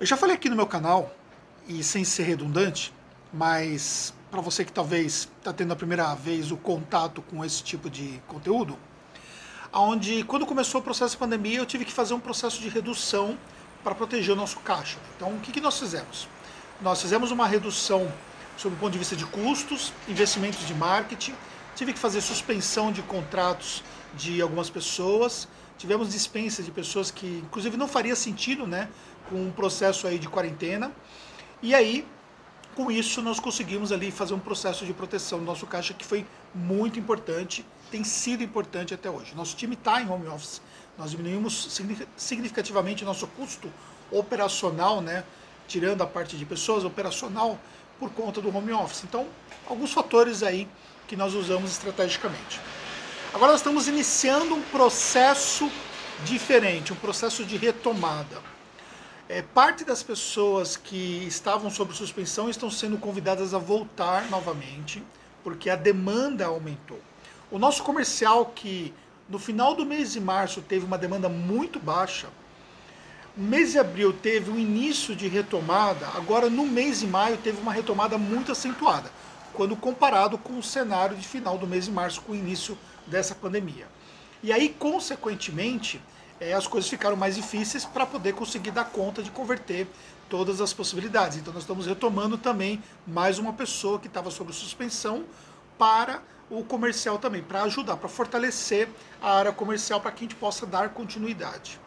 Eu já falei aqui no meu canal, e sem ser redundante, mas para você que talvez está tendo a primeira vez o contato com esse tipo de conteúdo, onde quando começou o processo de pandemia eu tive que fazer um processo de redução para proteger o nosso caixa. Então o que, que nós fizemos? Nós fizemos uma redução sob o ponto de vista de custos, investimentos de marketing, tive que fazer suspensão de contratos de algumas pessoas, tivemos dispensa de pessoas que inclusive não faria sentido, né, com um processo aí de quarentena. E aí, com isso, nós conseguimos ali fazer um processo de proteção do nosso caixa que foi muito importante, tem sido importante até hoje. Nosso time está em home office, nós diminuímos significativamente nosso custo operacional, né, tirando a parte de pessoas, operacional, por conta do home office. Então, alguns fatores aí que nós usamos estrategicamente. Agora nós estamos iniciando um processo diferente, um processo de retomada. É, parte das pessoas que estavam sob suspensão estão sendo convidadas a voltar novamente, porque a demanda aumentou. O nosso comercial, que no final do mês de março teve uma demanda muito baixa, mês de abril teve um início de retomada, agora no mês de maio teve uma retomada muito acentuada, quando comparado com o cenário de final do mês de março, com o início dessa pandemia. E aí, consequentemente, é, as coisas ficaram mais difíceis para poder conseguir dar conta de converter todas as possibilidades. Então nós estamos retomando também mais uma pessoa que estava sob suspensão para o comercial também, para ajudar, para fortalecer a área comercial para que a gente possa dar continuidade.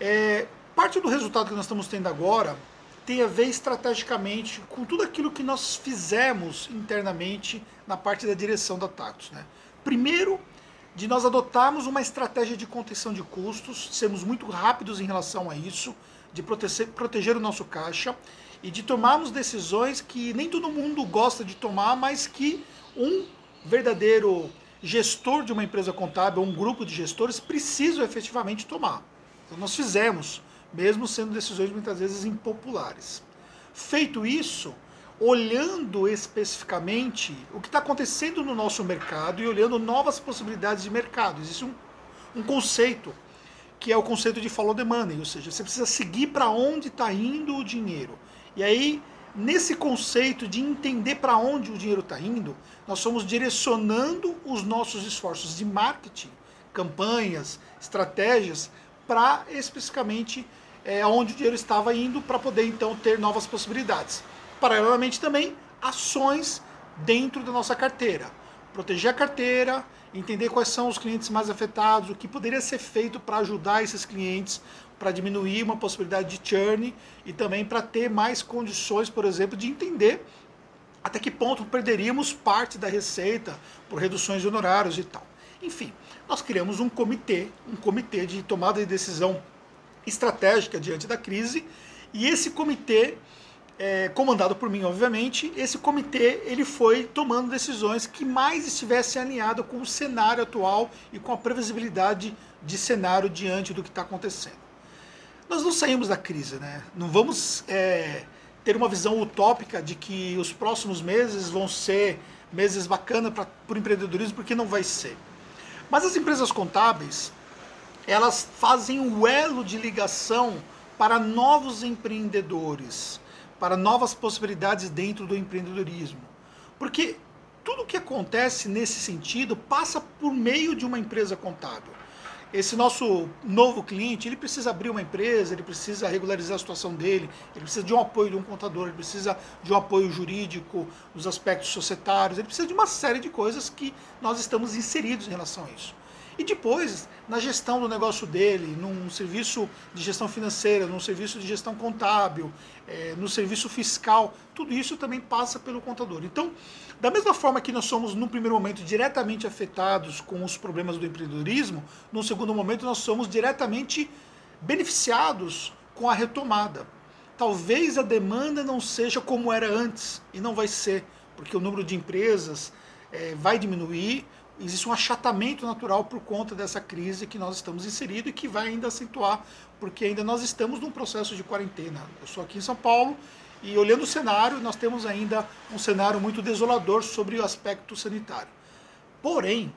É, parte do resultado que nós estamos tendo agora tem a ver estrategicamente com tudo aquilo que nós fizemos internamente na parte da direção da Tactus. Né? Primeiro, de nós adotarmos uma estratégia de contenção de custos, sermos muito rápidos em relação a isso, de proteger, proteger o nosso caixa e de tomarmos decisões que nem todo mundo gosta de tomar, mas que um verdadeiro gestor de uma empresa contábil, um grupo de gestores, precisam efetivamente tomar. Então nós fizemos, mesmo sendo decisões muitas vezes impopulares. Feito isso, olhando especificamente o que está acontecendo no nosso mercado e olhando novas possibilidades de mercado. Existe um, um conceito que é o conceito de follow the money, ou seja, você precisa seguir para onde está indo o dinheiro. E aí, nesse conceito de entender para onde o dinheiro está indo, nós somos direcionando os nossos esforços de marketing, campanhas, estratégias, para especificamente é, onde o dinheiro estava indo, para poder então ter novas possibilidades. Paralelamente também, ações dentro da nossa carteira. Proteger a carteira, entender quais são os clientes mais afetados, o que poderia ser feito para ajudar esses clientes, para diminuir uma possibilidade de churn e também para ter mais condições, por exemplo, de entender até que ponto perderíamos parte da receita por reduções de honorários e tal. Enfim, nós criamos um comitê, um comitê de tomada de decisão estratégica diante da crise, e esse comitê é, comandado por mim, obviamente, esse comitê ele foi tomando decisões que mais estivessem alinhadas com o cenário atual e com a previsibilidade de cenário diante do que está acontecendo. Nós não saímos da crise, né? Não vamos é, ter uma visão utópica de que os próximos meses vão ser meses bacanas para o empreendedorismo, porque não vai ser. Mas as empresas contábeis, elas fazem o um elo de ligação para novos empreendedores para novas possibilidades dentro do empreendedorismo. Porque tudo o que acontece nesse sentido passa por meio de uma empresa contábil. Esse nosso novo cliente, ele precisa abrir uma empresa, ele precisa regularizar a situação dele, ele precisa de um apoio de um contador, ele precisa de um apoio jurídico, nos aspectos societários, ele precisa de uma série de coisas que nós estamos inseridos em relação a isso. E depois, na gestão do negócio dele, num serviço de gestão financeira, num serviço de gestão contábil, é, no serviço fiscal, tudo isso também passa pelo contador. Então, da mesma forma que nós somos, no primeiro momento, diretamente afetados com os problemas do empreendedorismo, no segundo momento, nós somos diretamente beneficiados com a retomada. Talvez a demanda não seja como era antes, e não vai ser, porque o número de empresas é, vai diminuir, existe um achatamento natural por conta dessa crise que nós estamos inseridos e que vai ainda acentuar, porque ainda nós estamos num processo de quarentena. Eu sou aqui em São Paulo e olhando o cenário, nós temos ainda um cenário muito desolador sobre o aspecto sanitário. Porém,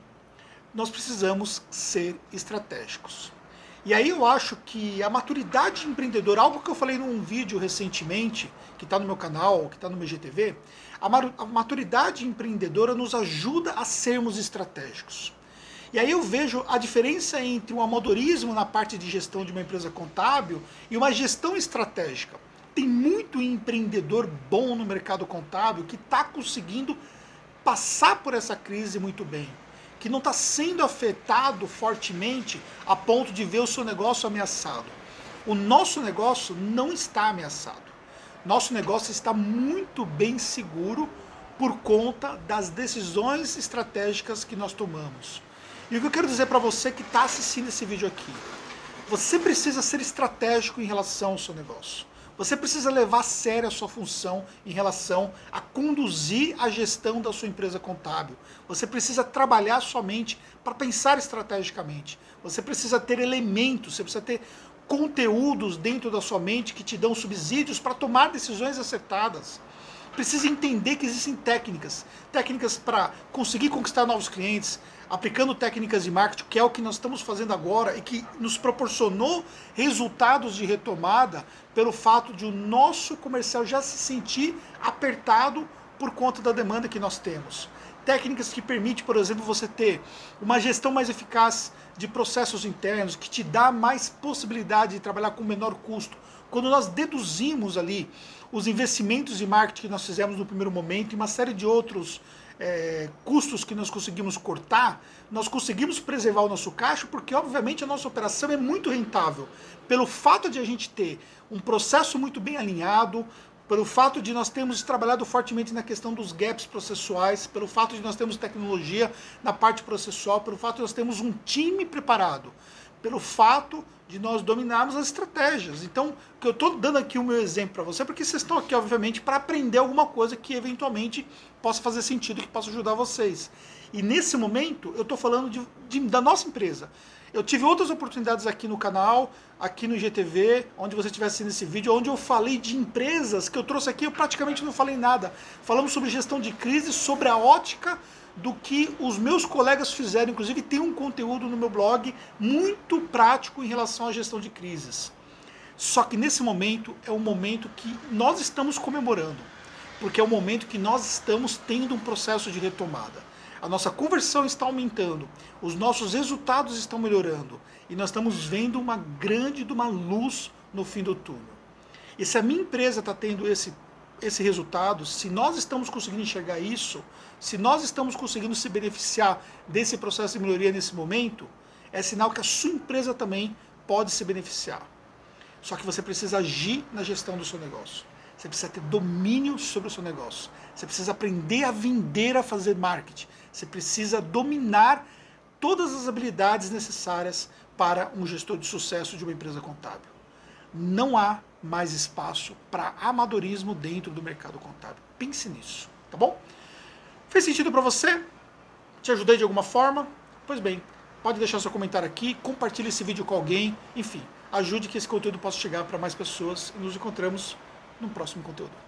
nós precisamos ser estratégicos. E aí eu acho que a maturidade empreendedora, algo que eu falei num vídeo recentemente, que está no meu canal, que está no meu GTV, a maturidade empreendedora nos ajuda a sermos estratégicos. E aí eu vejo a diferença entre um amadorismo na parte de gestão de uma empresa contábil e uma gestão estratégica. Tem muito empreendedor bom no mercado contábil que está conseguindo passar por essa crise muito bem que não está sendo afetado fortemente a ponto de ver o seu negócio ameaçado. O nosso negócio não está ameaçado. Nosso negócio está muito bem seguro por conta das decisões estratégicas que nós tomamos. E o que eu quero dizer para você que está assistindo esse vídeo aqui, você precisa ser estratégico em relação ao seu negócio. Você precisa levar a sério a sua função em relação a conduzir a gestão da sua empresa contábil. Você precisa trabalhar somente para pensar estrategicamente. Você precisa ter elementos, você precisa ter conteúdos dentro da sua mente que te dão subsídios para tomar decisões acertadas. Precisa entender que existem técnicas, técnicas para conseguir conquistar novos clientes, aplicando técnicas de marketing, que é o que nós estamos fazendo agora e que nos proporcionou resultados de retomada pelo fato de o nosso comercial já se sentir apertado por conta da demanda que nós temos. Técnicas que permitem, por exemplo, você ter uma gestão mais eficaz de processos internos, que te dá mais possibilidade de trabalhar com menor custo. Quando nós deduzimos ali os investimentos de marketing que nós fizemos no primeiro momento e uma série de outros é, custos que nós conseguimos cortar, nós conseguimos preservar o nosso caixa, porque obviamente a nossa operação é muito rentável. Pelo fato de a gente ter um processo muito bem alinhado, pelo fato de nós termos trabalhado fortemente na questão dos gaps processuais, pelo fato de nós termos tecnologia na parte processual, pelo fato de nós termos um time preparado, pelo fato de nós dominarmos as estratégias. Então, que eu estou dando aqui o meu exemplo para você, porque vocês estão aqui, obviamente, para aprender alguma coisa que eventualmente possa fazer sentido, que possa ajudar vocês. E nesse momento, eu estou falando de, de, da nossa empresa. Eu tive outras oportunidades aqui no canal, aqui no GTV, onde você estiver assistindo esse vídeo, onde eu falei de empresas que eu trouxe aqui, eu praticamente não falei nada. Falamos sobre gestão de crise, sobre a ótica do que os meus colegas fizeram. Inclusive, tem um conteúdo no meu blog muito prático em relação à gestão de crises. Só que nesse momento é o momento que nós estamos comemorando, porque é o momento que nós estamos tendo um processo de retomada. A nossa conversão está aumentando, os nossos resultados estão melhorando e nós estamos vendo uma grande uma luz no fim do túnel. E se a minha empresa está tendo esse esse resultado, se nós estamos conseguindo enxergar isso, se nós estamos conseguindo se beneficiar desse processo de melhoria nesse momento, é sinal que a sua empresa também pode se beneficiar. Só que você precisa agir na gestão do seu negócio. Você precisa ter domínio sobre o seu negócio. Você precisa aprender a vender, a fazer marketing. Você precisa dominar todas as habilidades necessárias para um gestor de sucesso de uma empresa contábil. Não há mais espaço para amadorismo dentro do mercado contábil. Pense nisso, tá bom? Fez sentido para você? Te ajudei de alguma forma? Pois bem, pode deixar seu comentário aqui, compartilhe esse vídeo com alguém, enfim, ajude que esse conteúdo possa chegar para mais pessoas e nos encontramos no próximo conteúdo.